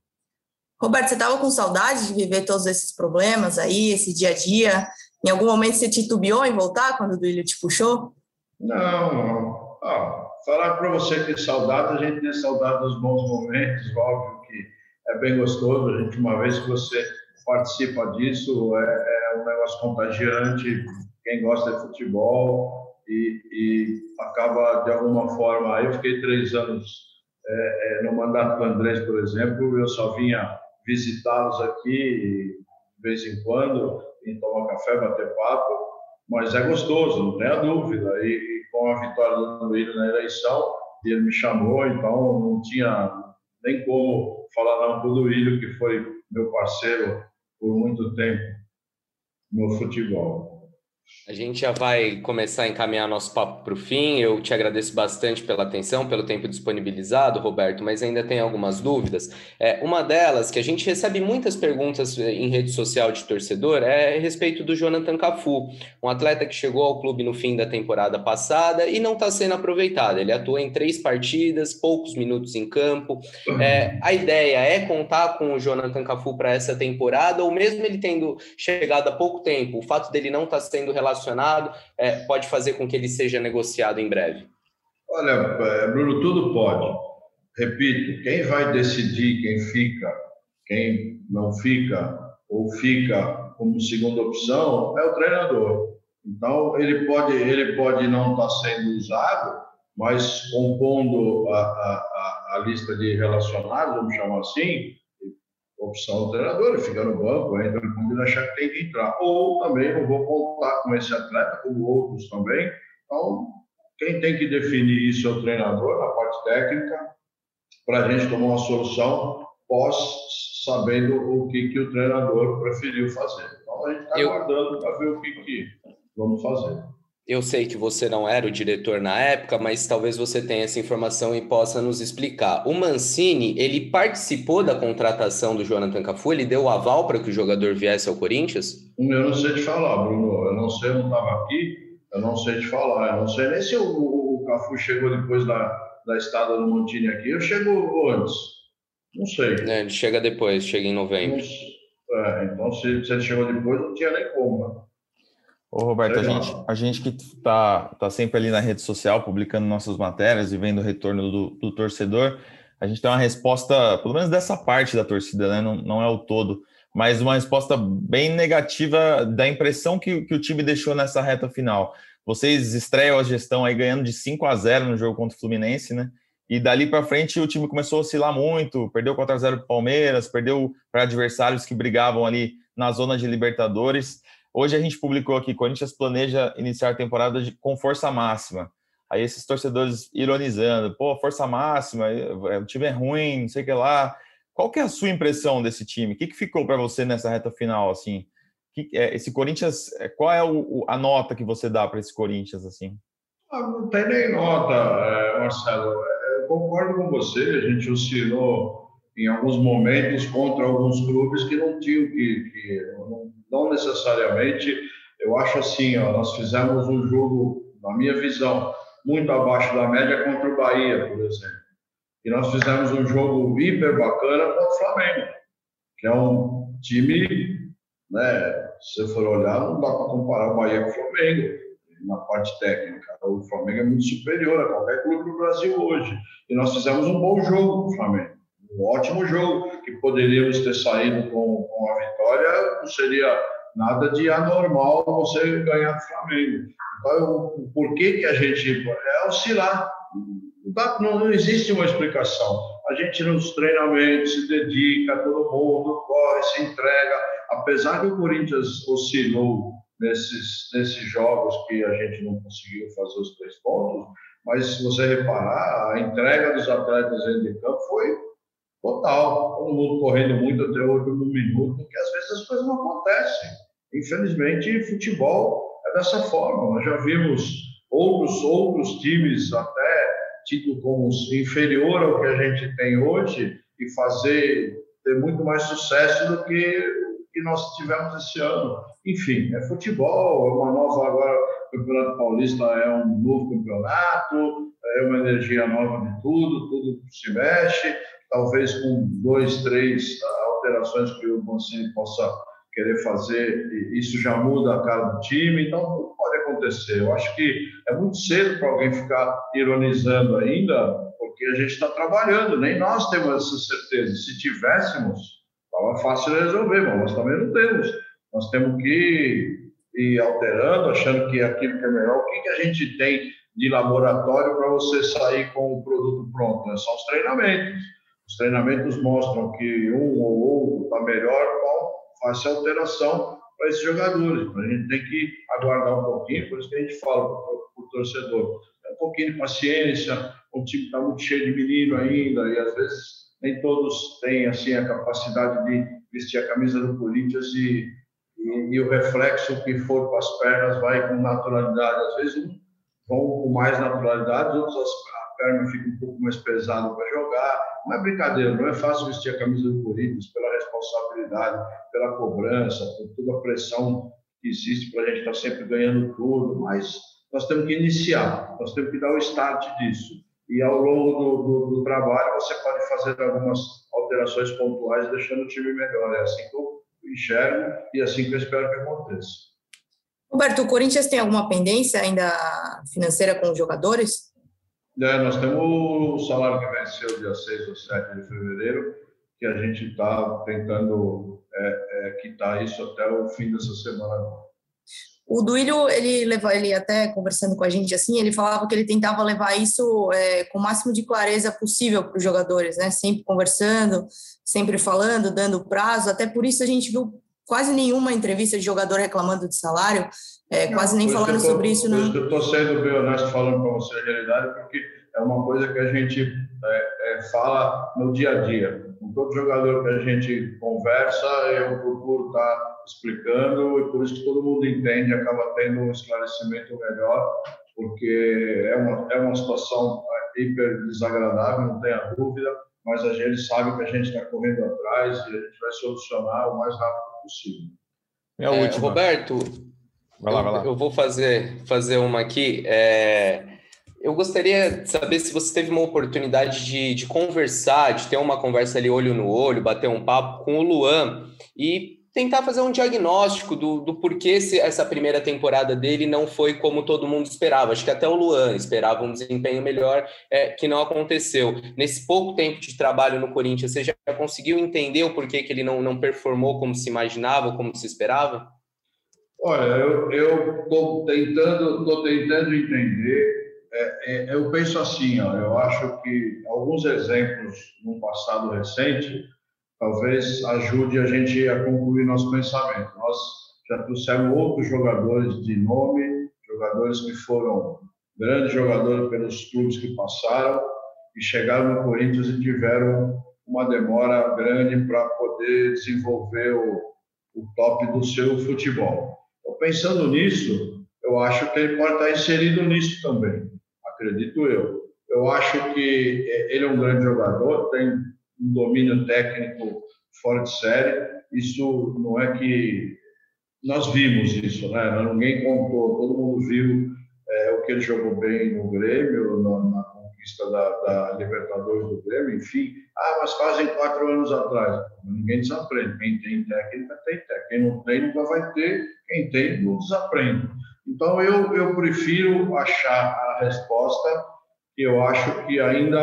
Roberto, você estava com saudade de viver todos esses problemas aí, esse dia a dia? Em algum momento você titubeou em voltar quando o Duílio te puxou? Não, não. Ah, falar para você que saudade, a gente tem saudade dos bons momentos, óbvio que é bem gostoso, a gente, uma vez que você participa disso, é, é um negócio contagiante. Quem gosta de futebol e, e acaba de alguma forma. Eu fiquei três anos é, é, no mandato do Andrés, por exemplo, eu só vinha visitá-los aqui de vez em quando, e tomar café, bater papo, mas é gostoso, não tenha dúvida. E, e com a vitória do Luíra na eleição, ele me chamou, então não tinha nem como falar não para o Duílio, que foi meu parceiro por muito tempo no futebol. A gente já vai começar a encaminhar nosso papo para o fim. Eu te agradeço bastante pela atenção, pelo tempo disponibilizado, Roberto, mas ainda tem algumas dúvidas. É, uma delas, que a gente recebe muitas perguntas eh, em rede social de torcedor, é a respeito do Jonathan Cafu, um atleta que chegou ao clube no fim da temporada passada e não está sendo aproveitado. Ele atua em três partidas, poucos minutos em campo. É, a ideia é contar com o Jonathan Cafu para essa temporada, ou mesmo ele tendo chegado há pouco tempo, o fato dele não estar tá sendo relacionado é, pode fazer com que ele seja negociado em breve? Olha, é, Bruno, tudo pode. Repito, quem vai decidir quem fica, quem não fica ou fica como segunda opção é o treinador. Então ele pode ele pode não estar sendo usado, mas compondo a, a, a lista de relacionados, vamos chamar assim, opção do treinador, fica no banco, entra quando ele achar que tem que entrar. Ou também não vou contar com esse atleta, como outros também. Então, quem tem que definir isso é o treinador, na parte técnica, para a gente tomar uma solução pós sabendo o que, que o treinador preferiu fazer. Então, a gente está Eu... aguardando para ver o que, que vamos fazer. Eu sei que você não era o diretor na época, mas talvez você tenha essa informação e possa nos explicar. O Mancini, ele participou da contratação do Jonathan Cafu? Ele deu o aval para que o jogador viesse ao Corinthians? Eu não sei te falar, Bruno. Eu não sei, eu não estava aqui, eu não sei te falar. Eu não sei nem se o, o Cafu chegou depois da, da estada no Montini aqui, eu chego antes. Não sei. É, ele chega depois, chega em novembro. É, então, se, se ele chegou depois, não tinha nem como. Né? Ô, Roberto, a gente, a gente que está tá sempre ali na rede social, publicando nossas matérias e vendo o retorno do, do torcedor, a gente tem uma resposta, pelo menos dessa parte da torcida, né? não, não é o todo, mas uma resposta bem negativa da impressão que, que o time deixou nessa reta final. Vocês estreiam a gestão aí ganhando de 5 a 0 no jogo contra o Fluminense, né? E dali para frente o time começou a oscilar muito, perdeu 4 a 0 para o Palmeiras, perdeu para adversários que brigavam ali na zona de Libertadores. Hoje a gente publicou aqui, Corinthians planeja iniciar a temporada de, com força máxima. Aí esses torcedores ironizando, pô, força máxima, é, é, o time é ruim, não sei o que lá. Qual que é a sua impressão desse time? O que, que ficou para você nessa reta final, assim? Que, é, esse Corinthians, qual é o, a nota que você dá para esse Corinthians, assim? Ah, não tem nem nota, Marcelo. Eu concordo com você, a gente oscilou em alguns momentos contra alguns clubes que não tinham que, que não, não necessariamente. Eu acho assim, ó, nós fizemos um jogo, na minha visão, muito abaixo da média contra o Bahia, por exemplo. E nós fizemos um jogo hiper bacana contra o Flamengo, que é um time, né? Se você for olhar, não dá para comparar o Bahia com o Flamengo na parte técnica. O Flamengo é muito superior a qualquer clube do Brasil hoje. E nós fizemos um bom jogo com o Flamengo um ótimo jogo, que poderíamos ter saído com, com a vitória, não seria nada de anormal você ganhar do Flamengo. Então, o porquê que a gente é oscilar. Não, não existe uma explicação. A gente nos treinamentos se dedica, todo mundo corre, se entrega. Apesar que o Corinthians oscilou nesses, nesses jogos que a gente não conseguiu fazer os três pontos, mas se você reparar, a entrega dos atletas dentro de campo foi Total. Todo mundo correndo muito até o último minuto, porque às vezes as coisas não acontecem. Infelizmente, futebol é dessa forma. Nós já vimos outros, outros times até tido como inferior ao que a gente tem hoje e fazer ter muito mais sucesso do que que nós tivemos esse ano. Enfim, é futebol, é uma nova agora o Campeonato Paulista é um novo campeonato, é uma energia nova de tudo, tudo se mexe talvez com dois, três alterações que o Mancini possa querer fazer, isso já muda a cara do time, então pode acontecer. Eu acho que é muito cedo para alguém ficar ironizando ainda, porque a gente está trabalhando, nem nós temos essa certeza. Se tivéssemos, estava fácil de resolver, mas nós também não temos. Nós temos que ir alterando, achando que aquilo que é melhor, o que, que a gente tem de laboratório para você sair com o produto pronto? Né? São os treinamentos. Os treinamentos mostram que um ou outro está melhor, qual faz alteração para esses jogadores. A gente tem que aguardar um pouquinho, por isso que a gente fala para o torcedor. É um pouquinho de paciência, o time está muito cheio de menino ainda, e às vezes nem todos têm assim, a capacidade de vestir a camisa do Corinthians e, e, e o reflexo que for para as pernas vai com naturalidade. Às vezes um vão com mais naturalidade, outros a perna fica um pouco mais pesada para jogar, não é brincadeira, não é fácil vestir a camisa do Corinthians pela responsabilidade, pela cobrança, por toda a pressão que existe para a gente estar tá sempre ganhando tudo, mas nós temos que iniciar, nós temos que dar o start disso. E ao longo do, do, do trabalho você pode fazer algumas alterações pontuais, deixando o time melhor. É assim que eu enxergo e é assim que eu espero que aconteça. Roberto, o Corinthians tem alguma pendência ainda financeira com os jogadores? É, nós temos o salário que venceu dia 6 ou 7 de fevereiro, que a gente está tentando é, é, quitar isso até o fim dessa semana. O Duílio, ele levou, ele até conversando com a gente assim, ele falava que ele tentava levar isso é, com o máximo de clareza possível para os jogadores, né? Sempre conversando, sempre falando, dando prazo. Até por isso a gente viu quase nenhuma entrevista de jogador reclamando de salário, é, quase nem falando tô, sobre isso. Não... Eu estou sendo bem honesto falando para você a realidade, porque é uma coisa que a gente é, é, fala no dia a dia. Com todo jogador que a gente conversa, eu procuro estar tá explicando e por isso que todo mundo entende, acaba tendo um esclarecimento melhor, porque é uma, é uma situação é, hiper desagradável, não tenha dúvida, mas a gente sabe que a gente está correndo atrás e a gente vai solucionar o mais rápido possível. É, última. Roberto, vai lá, vai lá. Eu, eu vou fazer, fazer uma aqui. É, Eu gostaria de saber se você teve uma oportunidade de, de conversar, de ter uma conversa ali olho no olho, bater um papo com o Luan e tentar fazer um diagnóstico do, do porquê se essa primeira temporada dele não foi como todo mundo esperava. Acho que até o Luan esperava um desempenho melhor, é, que não aconteceu. Nesse pouco tempo de trabalho no Corinthians, você já conseguiu entender o porquê que ele não, não performou como se imaginava, como se esperava? Olha, eu estou tentando, tô tentando entender. É, é, eu penso assim, ó, eu acho que alguns exemplos no passado recente talvez ajude a gente a concluir nosso pensamento. Nós já trouxemos outros jogadores de nome, jogadores que foram grandes jogadores pelos clubes que passaram e chegaram no Corinthians e tiveram uma demora grande para poder desenvolver o, o top do seu futebol. Então, pensando nisso, eu acho que ele pode estar inserido nisso também, acredito eu. Eu acho que é, ele é um grande jogador, tem um domínio técnico fora de série. Isso não é que nós vimos isso, né? Ninguém contou, todo mundo viu é, o que ele jogou bem no Grêmio, na, na conquista da, da, Libertadores do Grêmio, enfim. Ah, mas fazem quatro anos atrás. Ninguém desaprende. Quem tem técnica, tem técnica. Quem não tem, nunca vai ter. Quem tem, não desaprende. Então, eu, eu prefiro achar a resposta que eu acho que ainda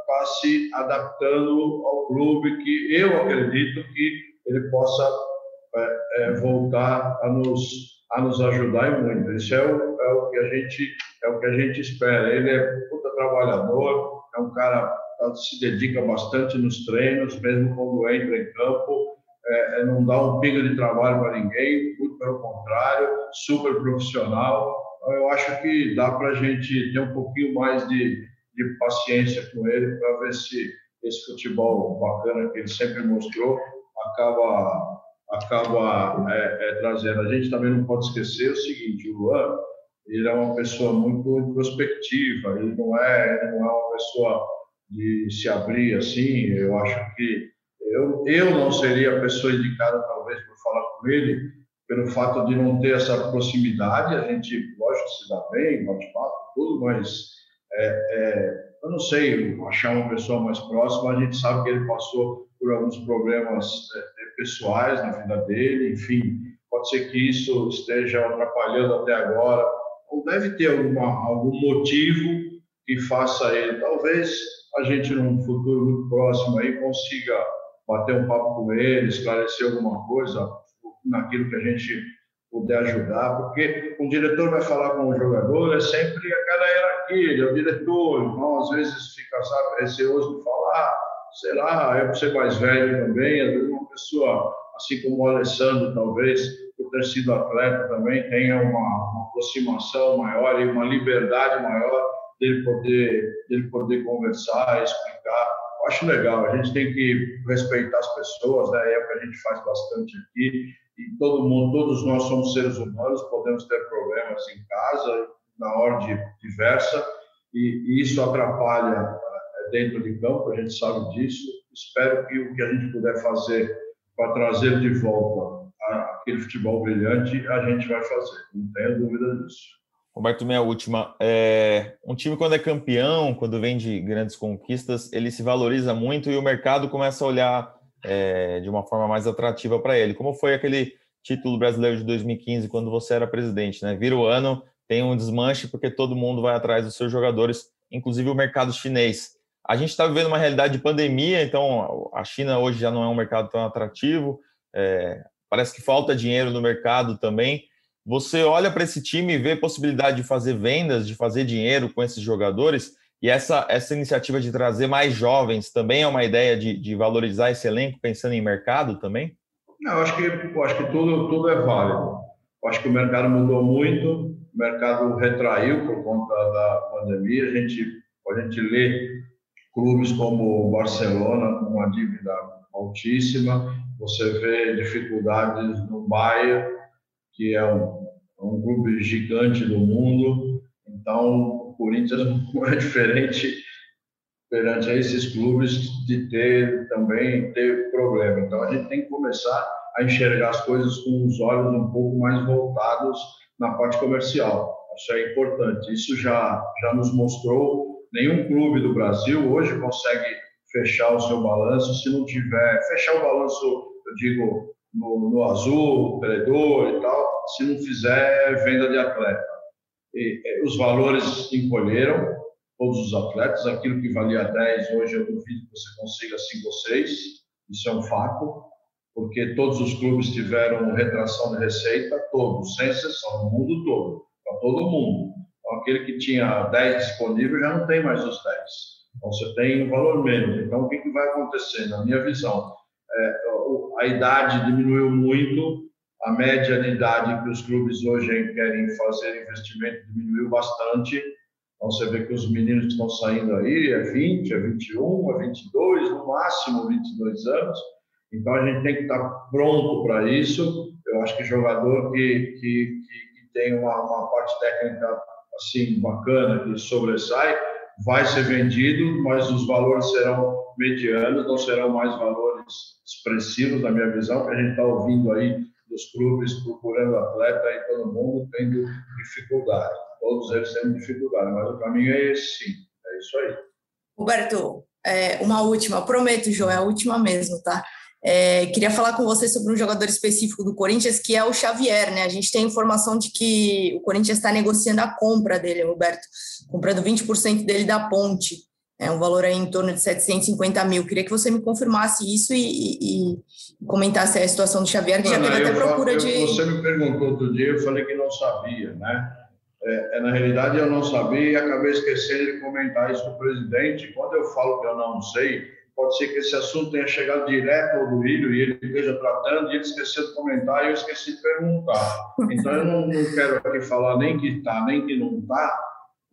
está se adaptando ao clube, que eu acredito que ele possa é, é, voltar a nos a nos ajudar muito. Isso é o, é o que a gente é o que a gente espera. Ele é puta trabalhador, é um cara que se dedica bastante nos treinos, mesmo quando entra em campo, é, é não dá um pinga de trabalho para ninguém, muito pelo contrário, super profissional eu acho que dá para a gente ter um pouquinho mais de, de paciência com ele para ver se esse futebol bacana que ele sempre mostrou acaba acaba é, é, trazendo. A gente também não pode esquecer o seguinte, o Luan, ele é uma pessoa muito introspectiva, ele não é, não é uma pessoa de se abrir assim, eu acho que eu, eu não seria a pessoa indicada talvez para falar com ele, pelo fato de não ter essa proximidade, a gente, lógico, se dá bem, bate papo, tudo, mas é, é, eu não sei, achar uma pessoa mais próxima, a gente sabe que ele passou por alguns problemas é, é pessoais na vida dele, enfim, pode ser que isso esteja atrapalhando até agora, ou deve ter alguma, algum motivo que faça ele, talvez a gente num futuro muito próximo aí consiga bater um papo com ele, esclarecer alguma coisa, naquilo que a gente puder ajudar, porque o diretor vai falar com o jogador, é sempre aquela hierarquia, ele é o diretor, então às vezes fica, sabe, receoso de falar, sei lá, é por ser mais velho também, vezes uma pessoa, assim como o Alessandro, talvez, por ter sido atleta também, tenha uma, uma aproximação maior e uma liberdade maior dele poder, dele poder conversar, explicar. Eu acho legal, a gente tem que respeitar as pessoas, né? é o que a gente faz bastante aqui, e todo mundo, todos nós somos seres humanos, podemos ter problemas em casa, na ordem diversa, e, e isso atrapalha eh, dentro de campo, a gente sabe disso. Espero que o que a gente puder fazer para trazer de volta aquele futebol brilhante, a gente vai fazer, não tenho dúvida disso. Roberto, minha última. É, um time, quando é campeão, quando vem de grandes conquistas, ele se valoriza muito e o mercado começa a olhar é, de uma forma mais atrativa para ele. Como foi aquele título brasileiro de 2015, quando você era presidente, né? Vira o ano, tem um desmanche, porque todo mundo vai atrás dos seus jogadores, inclusive o mercado chinês. A gente está vivendo uma realidade de pandemia, então a China hoje já não é um mercado tão atrativo, é, parece que falta dinheiro no mercado também. Você olha para esse time e vê possibilidade de fazer vendas, de fazer dinheiro com esses jogadores, e essa, essa iniciativa de trazer mais jovens também é uma ideia de, de valorizar esse elenco, pensando em mercado também? Não, acho que, acho que tudo, tudo é válido. Acho que o mercado mudou muito, o mercado retraiu por conta da pandemia. A gente, a gente lê clubes como o Barcelona com uma dívida altíssima, você vê dificuldades no Bayern, que é um, um clube gigante do mundo. Então, o Corinthians não é diferente perante esses clubes de ter também ter problema. Então a gente tem que começar a enxergar as coisas com os olhos um pouco mais voltados na parte comercial. Isso é importante. Isso já, já nos mostrou. Nenhum clube do Brasil hoje consegue fechar o seu balanço se não tiver. Fechar o balanço, eu digo, no, no azul, credor e tal, se não fizer venda de atleta. E, os valores encolheram, todos os atletas. Aquilo que valia 10, hoje eu duvido que você consiga 5 ou 6. Isso é um fato porque todos os clubes tiveram retração de receita, todos, sem exceção, no mundo todo, para todo mundo. Então, aquele que tinha 10 disponível já não tem mais os 10. Então, você tem um valor menos. Então, o que, que vai acontecer? Na minha visão, é, a idade diminuiu muito, a média de idade que os clubes hoje querem fazer investimento diminuiu bastante. Então, você vê que os meninos que estão saindo aí é 20, é 21, é 22, no máximo 22 anos então a gente tem que estar pronto para isso. Eu acho que jogador que, que, que tem uma, uma, parte técnica assim bacana, que sobressai, vai ser vendido, mas os valores serão medianos, não serão mais valores expressivos, na minha visão, que a gente está ouvindo aí dos clubes procurando atleta e todo mundo tendo dificuldade. Todos eles tendo dificuldade, mas o caminho é esse sim. É isso aí. Roberto, é, uma última, prometo, João, é a última mesmo, tá? É, queria falar com você sobre um jogador específico do Corinthians, que é o Xavier, né? A gente tem informação de que o Corinthians está negociando a compra dele, Roberto, comprando 20% dele da ponte. É um valor aí em torno de 750 mil. Queria que você me confirmasse isso e, e, e comentasse a situação do Xavier, que Mano, já teve até procura eu, de. Você me perguntou outro dia, eu falei que não sabia, né? É, é, na realidade, eu não sabia e acabei esquecendo de comentar isso com o presidente. Quando eu falo que eu não sei, pode ser que esse assunto tenha chegado direto ao Duílio e ele esteja tratando e ele esqueceu de comentar e eu esqueci de perguntar. Então, eu não, não quero aqui falar nem que está, nem que não está,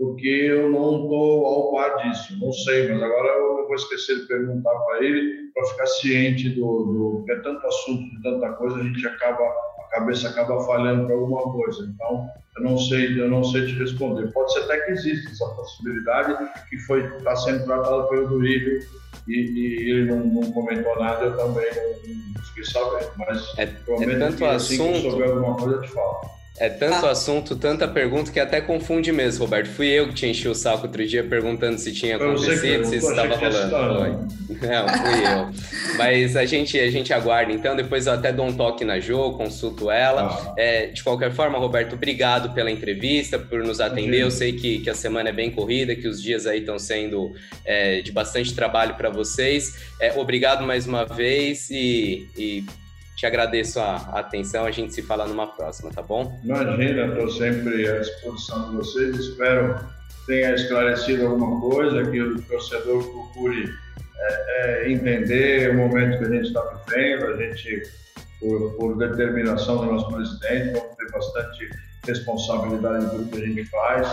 porque eu não estou ao par disso, não sei, mas agora eu não vou esquecer de perguntar para ele para ficar ciente do, do que é tanto assunto, de tanta coisa, a gente acaba a cabeça acaba falhando para alguma coisa. Então, eu não sei, eu não sei te responder. Pode ser até que existe essa possibilidade que foi está sendo tratada pelo Duílio e, e, ele não, não, comentou nada, eu também não, não fiquei sabendo. Mas é, é tanto que, assim assunto. que eu souber alguma coisa, eu te falo. É tanto ah. assunto, tanta pergunta que até confunde mesmo, Roberto. Fui eu que te enchi o saco outro dia perguntando se tinha acontecido, se estava rolando. Não, fui eu. Mas a gente, a gente aguarda. Então, depois eu até dou um toque na Jo, consulto ela. Ah. É, de qualquer forma, Roberto, obrigado pela entrevista, por nos atender. Eu sei que, que a semana é bem corrida, que os dias aí estão sendo é, de bastante trabalho para vocês. É, obrigado mais uma vez e, e te agradeço a, atenção, a gente se fala numa próxima, tá bom? Imagina, estou sempre à disposição de vocês, espero tenha esclarecido alguma coisa, que o torcedor procure é, é, entender o momento que a gente está vivendo, a gente, por, por, determinação do nosso presidente, vamos ter bastante responsabilidade tudo que a gente faz,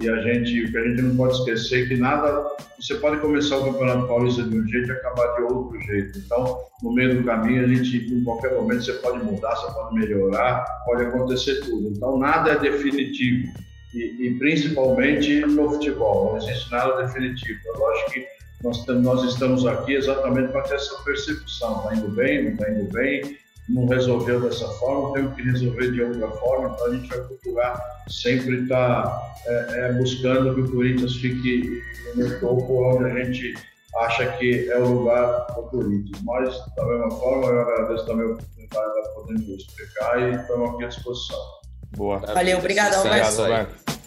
e a gente, o que a gente não pode esquecer é que nada, você pode começar o Campeonato Paulista de um jeito e acabar de outro jeito. Então, no meio do caminho, a gente, em qualquer momento, você pode mudar, você pode melhorar, pode acontecer tudo. Então, nada é definitivo. E, e principalmente no futebol, não existe nada definitivo. Eu acho que nós, nós estamos aqui exatamente para ter essa percepção. Está indo bem, não está indo bem, não resolveu dessa forma, temos que resolver de outra forma, então a gente vai procurar sempre estar tá, é, é, buscando que o Corinthians fique no topo onde a gente acha que é o lugar do Corinthians. Mas, da mesma forma, eu agradeço também a oportunidade de poder explicar e estamos aqui à disposição. Boa. Valeu, obrigado, Alberto.